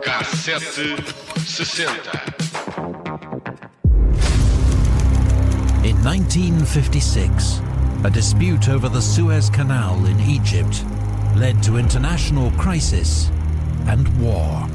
Cassete 60. In 1956, a dispute over the Suez Canal in Egypt led to international crisis and war.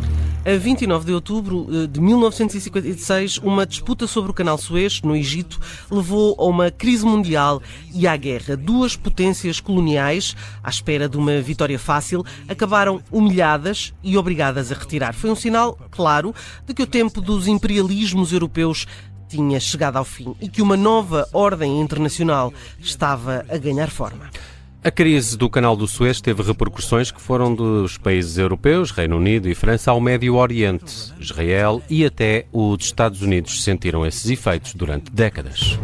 A 29 de outubro eh, de 1956, uma disputa sobre o canal Suez, no Egito, levou a uma crise mundial e à guerra. Duas potências coloniais, à espera de uma vitória fácil, acabaram humilhadas e obrigadas a retirar. Foi um sinal claro de que o tempo dos imperialismos europeus tinha chegado ao fim e que uma nova ordem internacional estava a ganhar forma. A crise do Canal do Suez teve repercussões que foram dos países europeus, Reino Unido e França, ao Médio Oriente. Israel e até os Estados Unidos sentiram esses efeitos durante décadas.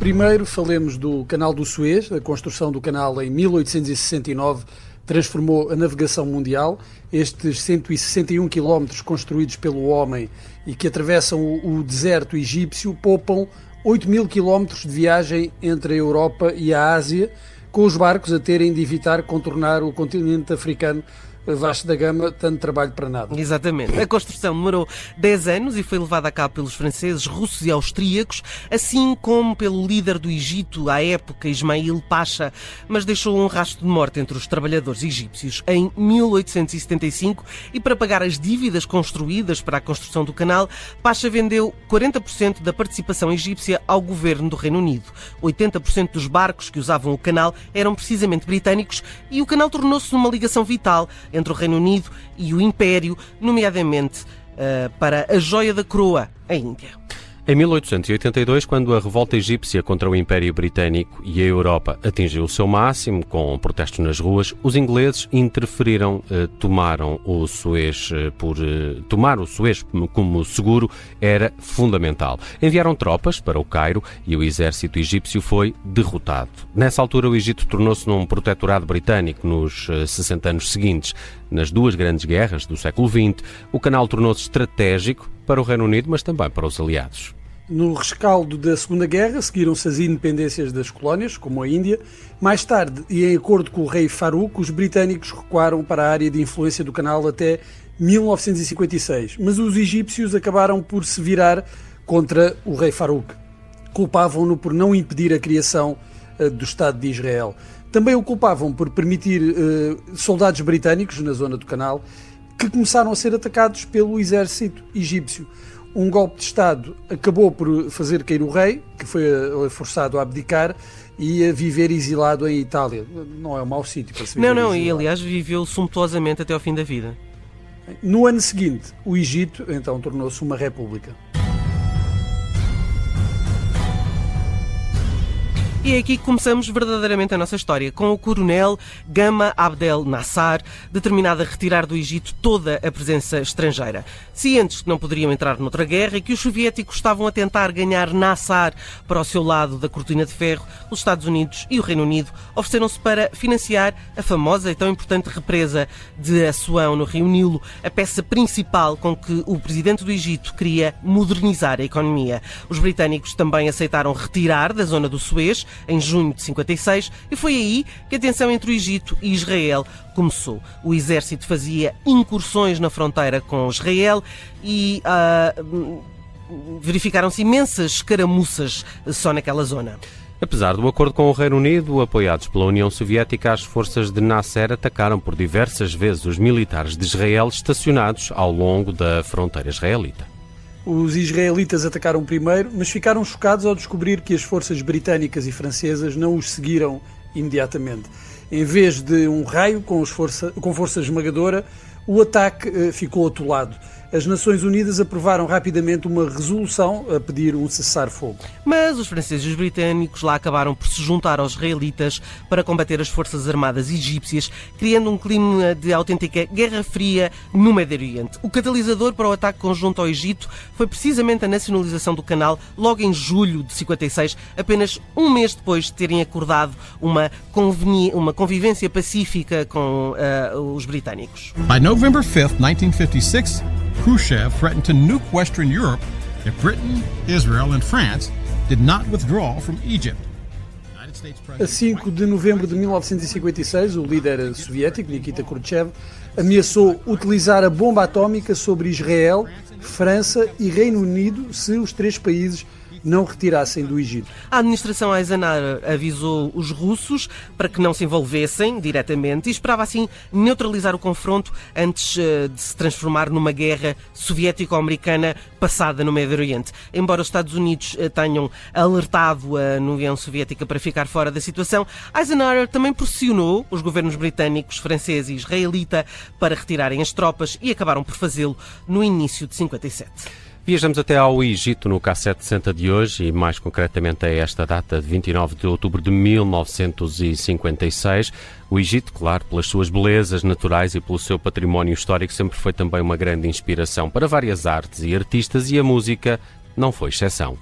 Primeiro, falemos do Canal do Suez. A construção do canal em 1869 transformou a navegação mundial. Estes 161 quilómetros construídos pelo homem e que atravessam o deserto egípcio poupam 8 mil quilómetros de viagem entre a Europa e a Ásia, com os barcos a terem de evitar contornar o continente africano Vasco da Gama, tanto trabalho para nada. Exatamente. A construção demorou 10 anos e foi levada a cabo pelos franceses, russos e austríacos, assim como pelo líder do Egito à época, Ismail Pasha, mas deixou um rastro de morte entre os trabalhadores egípcios. Em 1875, e para pagar as dívidas construídas para a construção do canal, Pasha vendeu 40% da participação egípcia ao governo do Reino Unido. 80% dos barcos que usavam o canal eram precisamente britânicos e o canal tornou-se uma ligação vital entre o Reino Unido e o Império, nomeadamente uh, para a joia da coroa, a Índia. Em 1882, quando a revolta egípcia contra o Império Britânico e a Europa atingiu o seu máximo, com protestos nas ruas, os ingleses interferiram, eh, tomaram o Suez eh, por eh, tomar o Suez como seguro era fundamental. Enviaram tropas para o Cairo e o exército egípcio foi derrotado. Nessa altura, o Egito tornou-se num protetorado britânico nos 60 anos seguintes. Nas duas grandes guerras do século XX, o canal tornou-se estratégico para o Reino Unido, mas também para os aliados. No rescaldo da Segunda Guerra, seguiram-se as independências das colónias, como a Índia. Mais tarde, e em acordo com o rei Farouk, os britânicos recuaram para a área de influência do canal até 1956. Mas os egípcios acabaram por se virar contra o rei Farouk. Culpavam-no por não impedir a criação uh, do Estado de Israel. Também o culpavam por permitir uh, soldados britânicos na zona do canal que começaram a ser atacados pelo exército egípcio um golpe de Estado acabou por fazer cair o rei, que foi eh, forçado a abdicar e a viver exilado em Itália. Não é um mau sítio para se viver Não, não, exilado. e aliás viveu sumptuosamente até ao fim da vida. No ano seguinte, o Egito então tornou-se uma república. E é aqui que começamos verdadeiramente a nossa história, com o coronel Gama Abdel Nassar, determinado a retirar do Egito toda a presença estrangeira. Cientes que não poderiam entrar noutra guerra e que os soviéticos estavam a tentar ganhar Nassar para o seu lado da cortina de ferro, os Estados Unidos e o Reino Unido ofereceram-se para financiar a famosa e tão importante represa de Assuão, no Rio Nilo, a peça principal com que o presidente do Egito queria modernizar a economia. Os britânicos também aceitaram retirar da zona do Suez, em junho de 56, e foi aí que a tensão entre o Egito e Israel começou. O exército fazia incursões na fronteira com Israel e. Uh, verificaram-se imensas escaramuças só naquela zona. Apesar do acordo com o Reino Unido, apoiados pela União Soviética, as forças de Nasser atacaram por diversas vezes os militares de Israel estacionados ao longo da fronteira israelita. Os israelitas atacaram primeiro, mas ficaram chocados ao descobrir que as forças britânicas e francesas não os seguiram imediatamente. Em vez de um raio com, força, com força esmagadora, o ataque eh, ficou atolado as Nações Unidas aprovaram rapidamente uma resolução a pedir um cessar-fogo. Mas os franceses e os britânicos lá acabaram por se juntar aos israelitas para combater as forças armadas egípcias, criando um clima de autêntica guerra fria no Médio Oriente. O catalisador para o ataque conjunto ao Egito foi precisamente a nacionalização do canal logo em julho de 56, apenas um mês depois de terem acordado uma, uma convivência pacífica com uh, os britânicos. By November 5, 1956, Khrushchev threatened to nuke Western Europe if Britain, Israel, and France did not withdraw from Egypt. A 5 de novembro de 1956, o líder soviético Nikita Khrushchev ameaçou utilizar a bomba atómica sobre Israel, França e Reino Unido se os três países não retirassem do Egito. A administração Eisenhower avisou os russos para que não se envolvessem diretamente e esperava assim neutralizar o confronto antes eh, de se transformar numa guerra soviético-americana passada no Médio Oriente. Embora os Estados Unidos eh, tenham alertado a União Soviética para ficar fora da situação, Eisenhower também pressionou os governos britânicos, francês e israelita para retirarem as tropas e acabaram por fazê-lo no início de 57. Viajamos até ao Egito no K760 de hoje e mais concretamente a esta data de 29 de outubro de 1956. O Egito, claro, pelas suas belezas naturais e pelo seu património histórico, sempre foi também uma grande inspiração para várias artes e artistas e a música não foi exceção.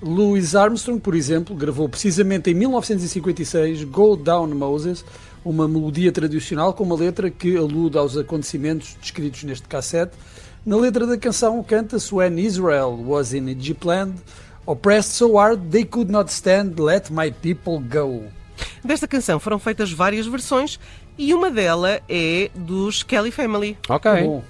Louis Armstrong, por exemplo, gravou precisamente em 1956 Go Down Moses, uma melodia tradicional com uma letra que alude aos acontecimentos descritos neste cassete na letra da canção canta-se When Israel was in Egyptland, oppressed so hard they could not stand, let my people go. Desta canção foram feitas várias versões e uma delas é dos Kelly Family. Ok. Bom.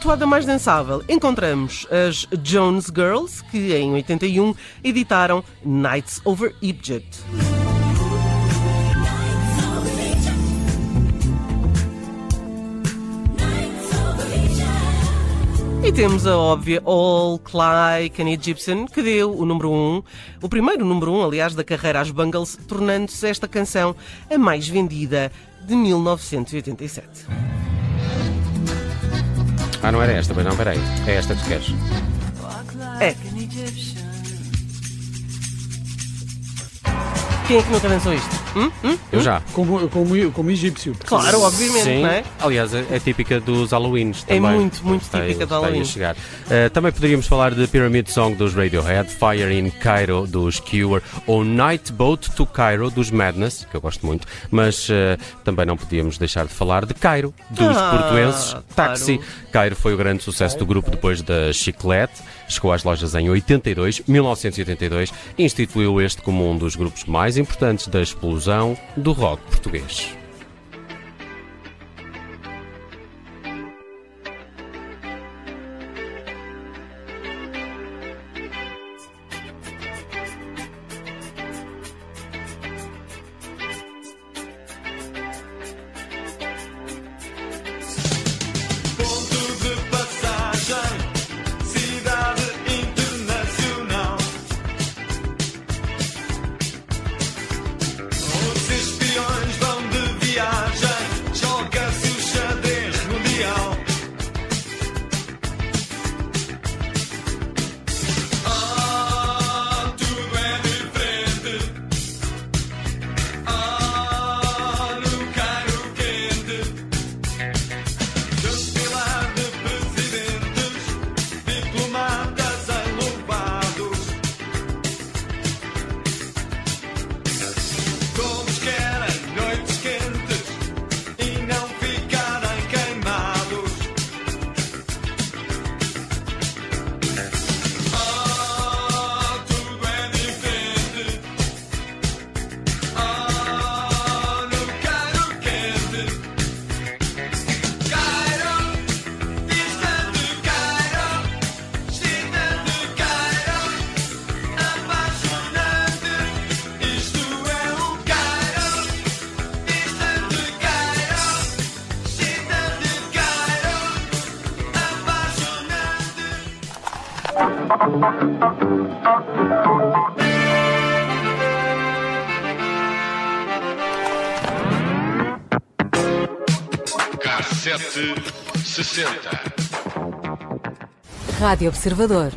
Toada mais dançável, encontramos as Jones Girls, que em 81 editaram Nights Over Egypt. E temos a óbvia All Clyde and Egyptian, que deu o número 1, um, o primeiro número 1, um, aliás, da carreira às Bungles, tornando-se esta canção a mais vendida de 1987. Ah, não era esta, mas não, peraí. É esta que tu queres. É. Quem é que nunca dançou isto? Hum? Hum? Eu já. Como, como, como egípcio. Claro, obviamente, Sim. não é? Aliás, é, é típica dos Halloweens É também. muito, muito Está típica aí a Halloween. chegar. Uh, também poderíamos falar de Pyramid Song dos Radiohead, Fire in Cairo dos Cure ou Night Boat to Cairo dos Madness, que eu gosto muito, mas uh, também não podíamos deixar de falar de Cairo, dos Ah, portuenses. Taxi. claro. Cairo foi o grande sucesso do grupo depois da Chiclete, chegou às lojas em 82, 1982 e instituiu este como um dos grupos mais importantes da explosão do rock português. Apaixonante. K760. Rádio Observador.